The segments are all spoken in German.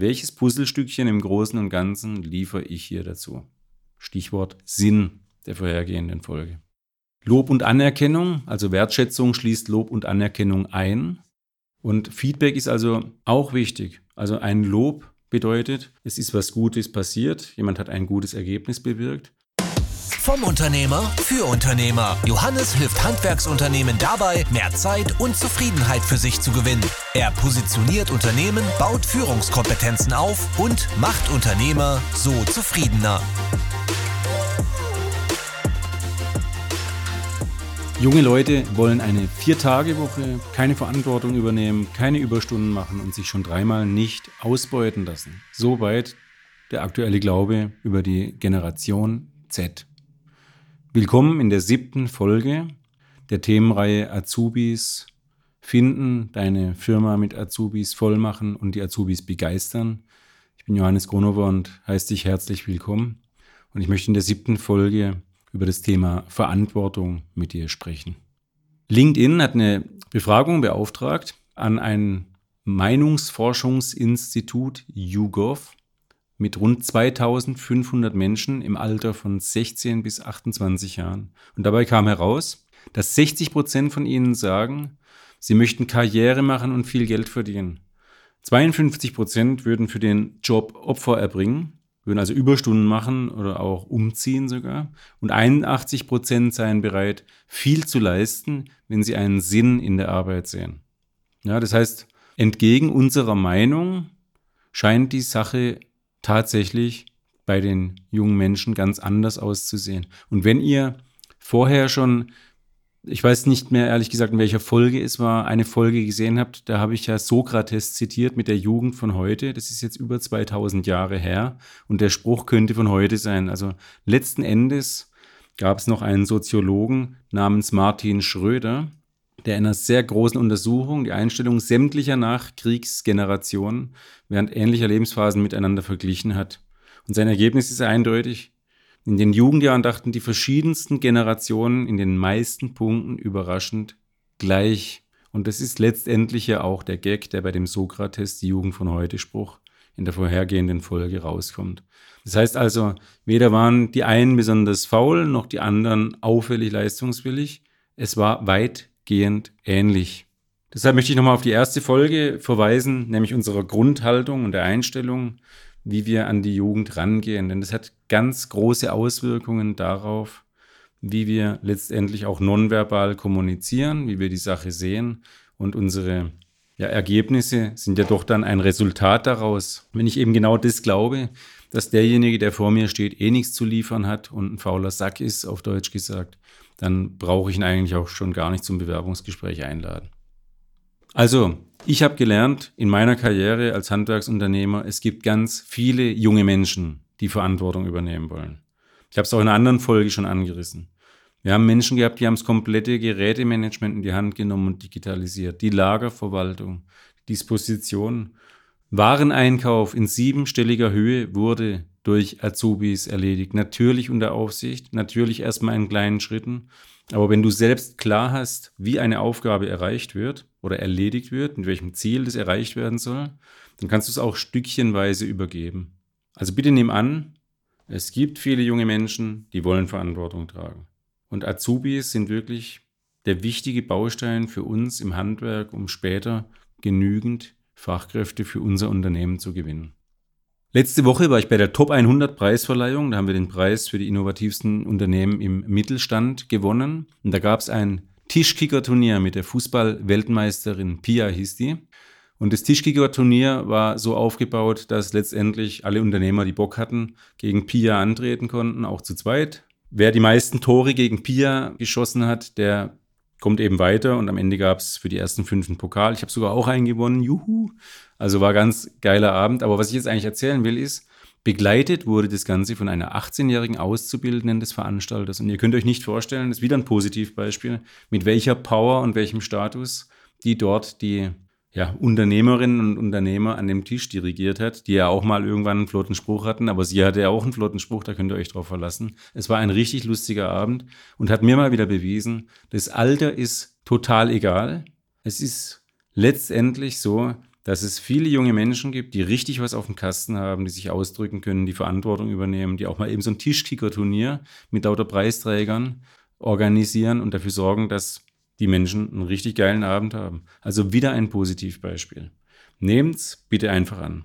welches Puzzlestückchen im Großen und Ganzen liefere ich hier dazu? Stichwort Sinn der vorhergehenden Folge. Lob und Anerkennung, also Wertschätzung schließt Lob und Anerkennung ein. Und Feedback ist also auch wichtig. Also ein Lob bedeutet, es ist was Gutes passiert, jemand hat ein gutes Ergebnis bewirkt. Vom Unternehmer für Unternehmer. Johannes hilft Handwerksunternehmen dabei, mehr Zeit und Zufriedenheit für sich zu gewinnen. Er positioniert Unternehmen, baut Führungskompetenzen auf und macht Unternehmer so zufriedener. Junge Leute wollen eine Vier-Tage-Woche, keine Verantwortung übernehmen, keine Überstunden machen und sich schon dreimal nicht ausbeuten lassen. Soweit der aktuelle Glaube über die Generation Z. Willkommen in der siebten Folge der Themenreihe Azubis finden, deine Firma mit Azubis vollmachen und die Azubis begeistern. Ich bin Johannes Gronover und heiße dich herzlich willkommen. Und ich möchte in der siebten Folge über das Thema Verantwortung mit dir sprechen. LinkedIn hat eine Befragung beauftragt an ein Meinungsforschungsinstitut YouGov mit rund 2500 Menschen im Alter von 16 bis 28 Jahren. Und dabei kam heraus, dass 60 Prozent von ihnen sagen, sie möchten Karriere machen und viel Geld verdienen. 52 Prozent würden für den Job Opfer erbringen würden also Überstunden machen oder auch umziehen sogar. Und 81 Prozent seien bereit, viel zu leisten, wenn sie einen Sinn in der Arbeit sehen. Ja, das heißt, entgegen unserer Meinung scheint die Sache tatsächlich bei den jungen Menschen ganz anders auszusehen. Und wenn ihr vorher schon ich weiß nicht mehr ehrlich gesagt, in welcher Folge es war, eine Folge gesehen habt, da habe ich ja Sokrates zitiert mit der Jugend von heute. Das ist jetzt über 2000 Jahre her und der Spruch könnte von heute sein. Also letzten Endes gab es noch einen Soziologen namens Martin Schröder, der in einer sehr großen Untersuchung die Einstellung sämtlicher Nachkriegsgenerationen während ähnlicher Lebensphasen miteinander verglichen hat. Und sein Ergebnis ist eindeutig. In den Jugendjahren dachten die verschiedensten Generationen in den meisten Punkten überraschend gleich. Und das ist letztendlich ja auch der Gag, der bei dem Sokrates die Jugend von heute Spruch in der vorhergehenden Folge rauskommt. Das heißt also, weder waren die einen besonders faul, noch die anderen auffällig leistungswillig. Es war weitgehend ähnlich. Deshalb möchte ich nochmal auf die erste Folge verweisen, nämlich unserer Grundhaltung und der Einstellung wie wir an die Jugend rangehen. Denn das hat ganz große Auswirkungen darauf, wie wir letztendlich auch nonverbal kommunizieren, wie wir die Sache sehen. Und unsere ja, Ergebnisse sind ja doch dann ein Resultat daraus. Wenn ich eben genau das glaube, dass derjenige, der vor mir steht, eh nichts zu liefern hat und ein fauler Sack ist, auf Deutsch gesagt, dann brauche ich ihn eigentlich auch schon gar nicht zum Bewerbungsgespräch einladen. Also, ich habe gelernt in meiner Karriere als Handwerksunternehmer, es gibt ganz viele junge Menschen, die Verantwortung übernehmen wollen. Ich habe es auch in einer anderen Folge schon angerissen. Wir haben Menschen gehabt, die haben das komplette Gerätemanagement in die Hand genommen und digitalisiert. Die Lagerverwaltung, Disposition, Wareneinkauf in siebenstelliger Höhe wurde durch Azubis erledigt. Natürlich unter Aufsicht, natürlich erstmal in kleinen Schritten. Aber wenn du selbst klar hast, wie eine Aufgabe erreicht wird oder erledigt wird, mit welchem Ziel das erreicht werden soll, dann kannst du es auch stückchenweise übergeben. Also bitte nimm an, es gibt viele junge Menschen, die wollen Verantwortung tragen. Und Azubis sind wirklich der wichtige Baustein für uns im Handwerk, um später genügend Fachkräfte für unser Unternehmen zu gewinnen. Letzte Woche war ich bei der Top 100 Preisverleihung. Da haben wir den Preis für die innovativsten Unternehmen im Mittelstand gewonnen. Und da gab es ein Tischkicker-Turnier mit der Fußball-Weltmeisterin Pia hieß die. Und das Tischkicker-Turnier war so aufgebaut, dass letztendlich alle Unternehmer, die Bock hatten, gegen Pia antreten konnten, auch zu zweit. Wer die meisten Tore gegen Pia geschossen hat, der kommt eben weiter und am Ende gab es für die ersten fünf einen Pokal. Ich habe sogar auch einen gewonnen, juhu. Also war ganz geiler Abend. Aber was ich jetzt eigentlich erzählen will, ist, begleitet wurde das Ganze von einer 18-jährigen Auszubildenden des Veranstalters. Und ihr könnt euch nicht vorstellen, das ist wieder ein Positivbeispiel, mit welcher Power und welchem Status die dort die ja, Unternehmerinnen und Unternehmer an dem Tisch dirigiert hat, die ja auch mal irgendwann einen flotten Spruch hatten, aber sie hatte ja auch einen flotten Spruch, da könnt ihr euch drauf verlassen. Es war ein richtig lustiger Abend und hat mir mal wieder bewiesen, das Alter ist total egal. Es ist letztendlich so, dass es viele junge Menschen gibt, die richtig was auf dem Kasten haben, die sich ausdrücken können, die Verantwortung übernehmen, die auch mal eben so ein Tischkicker-Turnier mit lauter Preisträgern organisieren und dafür sorgen, dass die Menschen einen richtig geilen Abend haben. Also wieder ein Positivbeispiel. Nehmt's bitte einfach an.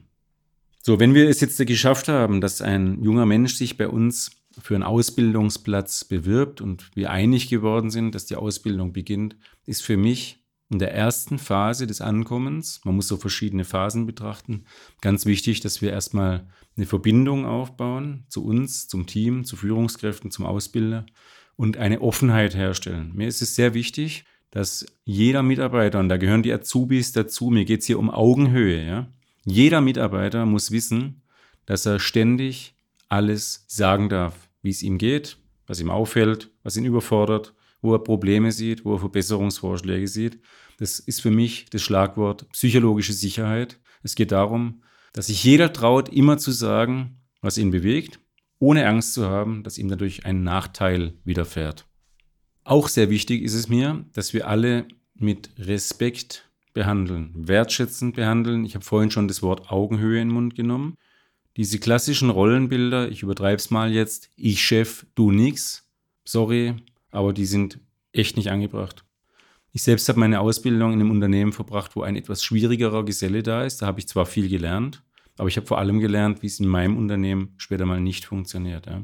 So, wenn wir es jetzt geschafft haben, dass ein junger Mensch sich bei uns für einen Ausbildungsplatz bewirbt und wir einig geworden sind, dass die Ausbildung beginnt, ist für mich in der ersten Phase des Ankommens, man muss so verschiedene Phasen betrachten, ganz wichtig, dass wir erstmal eine Verbindung aufbauen zu uns, zum Team, zu Führungskräften, zum Ausbilder und eine Offenheit herstellen. Mir ist es sehr wichtig, dass jeder Mitarbeiter, und da gehören die Azubis dazu, mir geht es hier um Augenhöhe, ja. Jeder Mitarbeiter muss wissen, dass er ständig alles sagen darf, wie es ihm geht, was ihm auffällt, was ihn überfordert, wo er Probleme sieht, wo er Verbesserungsvorschläge sieht. Das ist für mich das Schlagwort psychologische Sicherheit. Es geht darum, dass sich jeder traut, immer zu sagen, was ihn bewegt, ohne Angst zu haben, dass ihm dadurch ein Nachteil widerfährt. Auch sehr wichtig ist es mir, dass wir alle mit Respekt behandeln, wertschätzend behandeln. Ich habe vorhin schon das Wort Augenhöhe in den Mund genommen. Diese klassischen Rollenbilder, ich übertreibe es mal jetzt, ich Chef, du nix, sorry, aber die sind echt nicht angebracht. Ich selbst habe meine Ausbildung in einem Unternehmen verbracht, wo ein etwas schwierigerer Geselle da ist. Da habe ich zwar viel gelernt, aber ich habe vor allem gelernt, wie es in meinem Unternehmen später mal nicht funktioniert. Ja.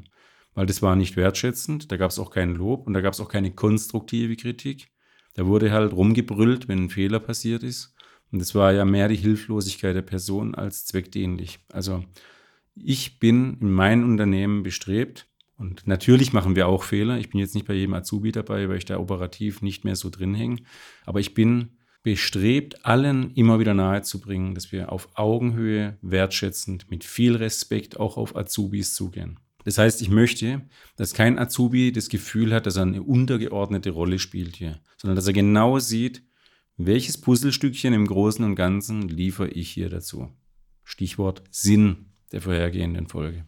Weil das war nicht wertschätzend, da gab es auch kein Lob und da gab es auch keine konstruktive Kritik. Da wurde halt rumgebrüllt, wenn ein Fehler passiert ist. Und das war ja mehr die Hilflosigkeit der Person als zweckdienlich. Also ich bin in meinem Unternehmen bestrebt, und natürlich machen wir auch Fehler. Ich bin jetzt nicht bei jedem Azubi dabei, weil ich da operativ nicht mehr so drin hänge. Aber ich bin bestrebt, allen immer wieder nahezubringen, dass wir auf Augenhöhe wertschätzend, mit viel Respekt auch auf Azubis zugehen. Das heißt, ich möchte, dass kein Azubi das Gefühl hat, dass er eine untergeordnete Rolle spielt hier, sondern dass er genau sieht, welches Puzzlestückchen im Großen und Ganzen liefere ich hier dazu. Stichwort Sinn der vorhergehenden Folge.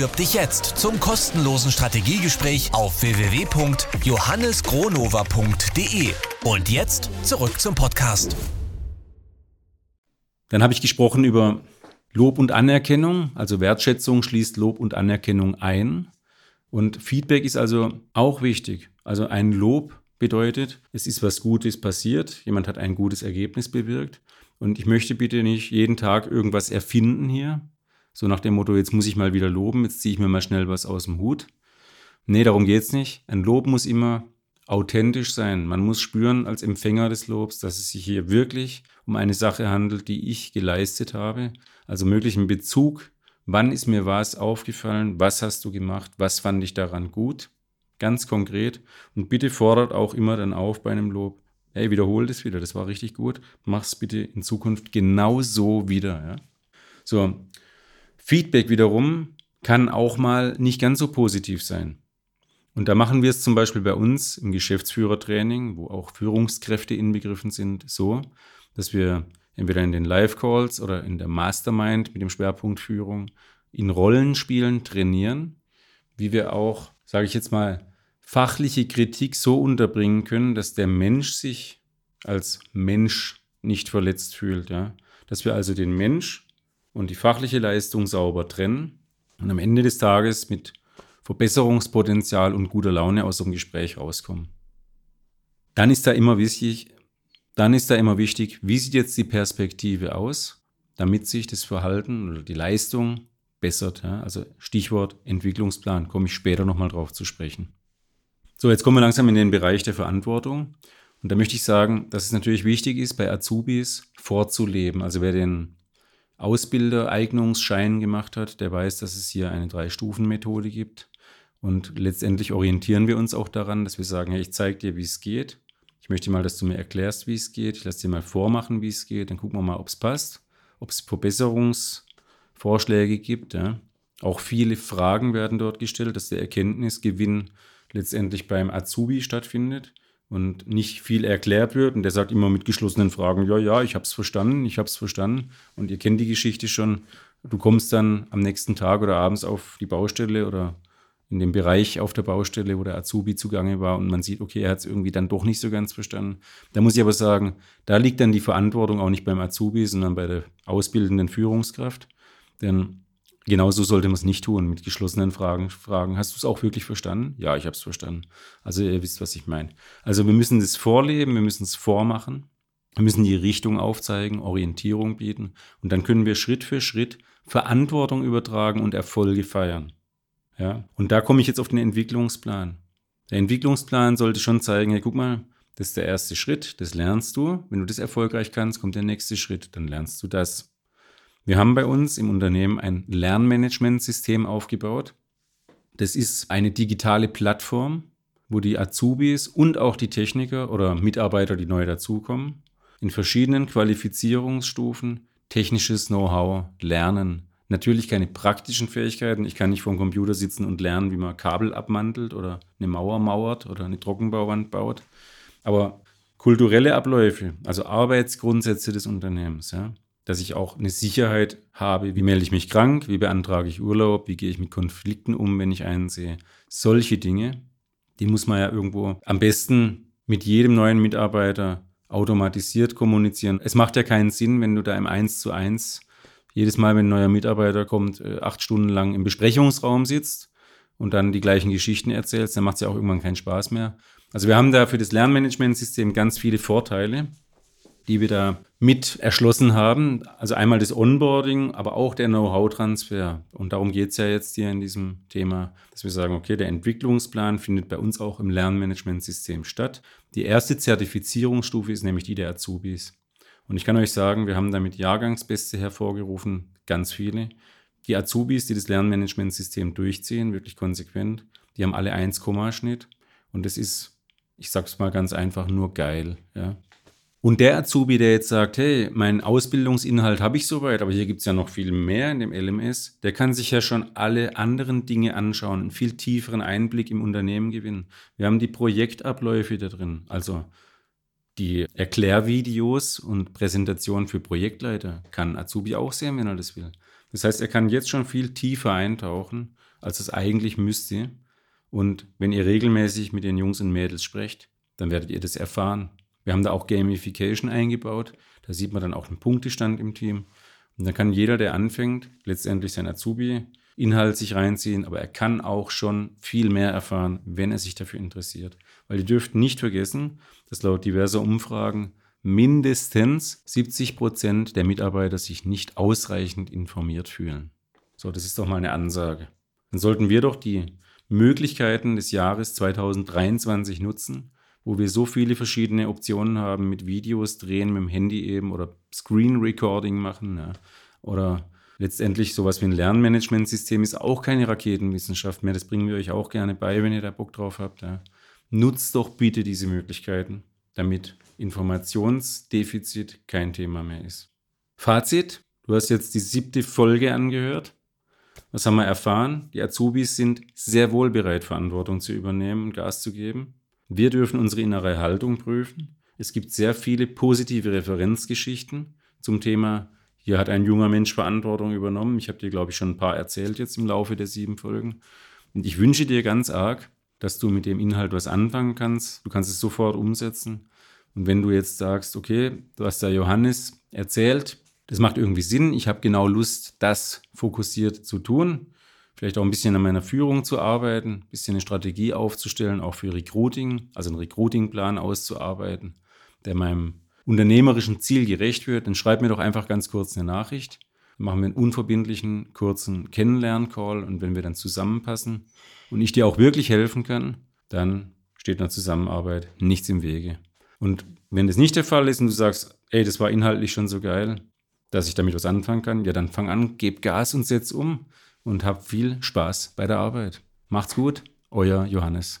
Bewirb dich jetzt zum kostenlosen Strategiegespräch auf www.johannesgronova.de. Und jetzt zurück zum Podcast. Dann habe ich gesprochen über Lob und Anerkennung. Also Wertschätzung schließt Lob und Anerkennung ein. Und Feedback ist also auch wichtig. Also ein Lob bedeutet, es ist was Gutes passiert, jemand hat ein gutes Ergebnis bewirkt. Und ich möchte bitte nicht jeden Tag irgendwas erfinden hier, so nach dem Motto, jetzt muss ich mal wieder loben, jetzt ziehe ich mir mal schnell was aus dem Hut. Nee, darum geht es nicht. Ein Lob muss immer authentisch sein. Man muss spüren als Empfänger des Lobs, dass es sich hier wirklich um eine Sache handelt, die ich geleistet habe. Also möglichen Bezug. Wann ist mir was aufgefallen? Was hast du gemacht? Was fand ich daran gut? Ganz konkret. Und bitte fordert auch immer dann auf bei einem Lob. Hey, wiederhol das wieder. Das war richtig gut. Mach's bitte in Zukunft genau so wieder. Ja? So, Feedback wiederum kann auch mal nicht ganz so positiv sein. Und da machen wir es zum Beispiel bei uns im Geschäftsführertraining, wo auch Führungskräfte inbegriffen sind, so, dass wir entweder in den Live-Calls oder in der Mastermind mit dem Schwerpunkt Führung in Rollenspielen trainieren, wie wir auch, sage ich jetzt mal, fachliche Kritik so unterbringen können, dass der Mensch sich als Mensch nicht verletzt fühlt. Ja? Dass wir also den Mensch und die fachliche Leistung sauber trennen und am Ende des Tages mit Verbesserungspotenzial und guter Laune aus dem Gespräch rauskommen. Dann ist da immer wichtig, dann ist da immer wichtig, wie sieht jetzt die Perspektive aus, damit sich das Verhalten oder die Leistung bessert. Ja? Also Stichwort Entwicklungsplan, komme ich später nochmal drauf zu sprechen. So, jetzt kommen wir langsam in den Bereich der Verantwortung. Und da möchte ich sagen, dass es natürlich wichtig ist, bei Azubis vorzuleben. Also wer den Ausbildereignungsschein gemacht hat, der weiß, dass es hier eine Drei-Stufen-Methode gibt. Und letztendlich orientieren wir uns auch daran, dass wir sagen, hey, ich zeige dir, wie es geht. Ich möchte mal, dass du mir erklärst, wie es geht. Ich lasse dir mal vormachen, wie es geht. Dann gucken wir mal, ob es passt, ob es Verbesserungsvorschläge gibt. Ja. Auch viele Fragen werden dort gestellt, dass der Erkenntnisgewinn letztendlich beim Azubi stattfindet und nicht viel erklärt wird. Und der sagt immer mit geschlossenen Fragen, ja, ja, ich habe es verstanden, ich habe es verstanden. Und ihr kennt die Geschichte schon. Du kommst dann am nächsten Tag oder abends auf die Baustelle oder in dem Bereich auf der Baustelle, wo der Azubi zugange war und man sieht, okay, er hat es irgendwie dann doch nicht so ganz verstanden. Da muss ich aber sagen, da liegt dann die Verantwortung auch nicht beim Azubi, sondern bei der ausbildenden Führungskraft. Denn genauso sollte man es nicht tun, mit geschlossenen Fragen. fragen Hast du es auch wirklich verstanden? Ja, ich habe es verstanden. Also ihr wisst, was ich meine. Also wir müssen das vorleben, wir müssen es vormachen. Wir müssen die Richtung aufzeigen, Orientierung bieten und dann können wir Schritt für Schritt Verantwortung übertragen und Erfolge feiern. Ja? Und da komme ich jetzt auf den Entwicklungsplan. Der Entwicklungsplan sollte schon zeigen, hey, guck mal, das ist der erste Schritt, das lernst du. Wenn du das erfolgreich kannst, kommt der nächste Schritt, dann lernst du das. Wir haben bei uns im Unternehmen ein Lernmanagementsystem aufgebaut. Das ist eine digitale Plattform, wo die Azubis und auch die Techniker oder Mitarbeiter, die neu dazukommen, in verschiedenen Qualifizierungsstufen technisches Know-how lernen Natürlich keine praktischen Fähigkeiten. Ich kann nicht vor dem Computer sitzen und lernen, wie man Kabel abmantelt oder eine Mauer mauert oder eine Trockenbauwand baut. Aber kulturelle Abläufe, also Arbeitsgrundsätze des Unternehmens, ja, dass ich auch eine Sicherheit habe, wie melde ich mich krank, wie beantrage ich Urlaub, wie gehe ich mit Konflikten um, wenn ich einen sehe. Solche Dinge, die muss man ja irgendwo am besten mit jedem neuen Mitarbeiter automatisiert kommunizieren. Es macht ja keinen Sinn, wenn du da im 1 zu 1 jedes Mal, wenn ein neuer Mitarbeiter kommt, äh, acht Stunden lang im Besprechungsraum sitzt und dann die gleichen Geschichten erzählt, dann macht es ja auch irgendwann keinen Spaß mehr. Also wir haben da für das Lernmanagementsystem ganz viele Vorteile, die wir da mit erschlossen haben. Also einmal das Onboarding, aber auch der Know-how-Transfer. Und darum geht es ja jetzt hier in diesem Thema, dass wir sagen, okay, der Entwicklungsplan findet bei uns auch im Lernmanagementsystem statt. Die erste Zertifizierungsstufe ist nämlich die der Azubis. Und ich kann euch sagen, wir haben damit Jahrgangsbeste hervorgerufen, ganz viele. Die Azubis, die das Lernmanagementsystem durchziehen, wirklich konsequent, die haben alle 1, Schnitt. Und das ist, ich sag's mal ganz einfach, nur geil. Ja. Und der Azubi, der jetzt sagt, hey, meinen Ausbildungsinhalt habe ich soweit, aber hier gibt es ja noch viel mehr in dem LMS, der kann sich ja schon alle anderen Dinge anschauen, einen viel tieferen Einblick im Unternehmen gewinnen. Wir haben die Projektabläufe da drin. Also die Erklärvideos und Präsentationen für Projektleiter kann Azubi auch sehen, wenn er das will. Das heißt, er kann jetzt schon viel tiefer eintauchen, als es eigentlich müsste. Und wenn ihr regelmäßig mit den Jungs und Mädels sprecht, dann werdet ihr das erfahren. Wir haben da auch Gamification eingebaut. Da sieht man dann auch einen Punktestand im Team. Und dann kann jeder, der anfängt, letztendlich sein Azubi Inhalt sich reinziehen, aber er kann auch schon viel mehr erfahren, wenn er sich dafür interessiert. Weil ihr dürft nicht vergessen, dass laut diverser Umfragen mindestens 70 Prozent der Mitarbeiter sich nicht ausreichend informiert fühlen. So, das ist doch mal eine Ansage. Dann sollten wir doch die Möglichkeiten des Jahres 2023 nutzen, wo wir so viele verschiedene Optionen haben mit Videos drehen mit dem Handy eben oder Screen Recording machen ja, oder letztendlich sowas wie ein Lernmanagementsystem ist auch keine Raketenwissenschaft mehr. Das bringen wir euch auch gerne bei, wenn ihr da Bock drauf habt. Ja. Nutzt doch bitte diese Möglichkeiten, damit Informationsdefizit kein Thema mehr ist. Fazit, du hast jetzt die siebte Folge angehört. Was haben wir erfahren? Die Azubis sind sehr wohl bereit, Verantwortung zu übernehmen und Gas zu geben. Wir dürfen unsere innere Haltung prüfen. Es gibt sehr viele positive Referenzgeschichten zum Thema hier hat ein junger Mensch Verantwortung übernommen. Ich habe dir, glaube ich, schon ein paar erzählt jetzt im Laufe der sieben Folgen. Und ich wünsche dir ganz arg, dass du mit dem Inhalt was anfangen kannst. Du kannst es sofort umsetzen. Und wenn du jetzt sagst, okay, du hast da Johannes erzählt, das macht irgendwie Sinn, ich habe genau Lust, das fokussiert zu tun, vielleicht auch ein bisschen an meiner Führung zu arbeiten, ein bisschen eine Strategie aufzustellen, auch für Recruiting, also einen Recruitingplan auszuarbeiten, der meinem unternehmerischen Ziel gerecht wird, dann schreib mir doch einfach ganz kurz eine Nachricht. Dann machen wir einen unverbindlichen, kurzen Kennenlern-Call und wenn wir dann zusammenpassen und ich dir auch wirklich helfen kann, dann steht einer Zusammenarbeit nichts im Wege. Und wenn das nicht der Fall ist und du sagst, ey, das war inhaltlich schon so geil, dass ich damit was anfangen kann, ja, dann fang an, geb Gas und setz um und hab viel Spaß bei der Arbeit. Macht's gut, euer Johannes.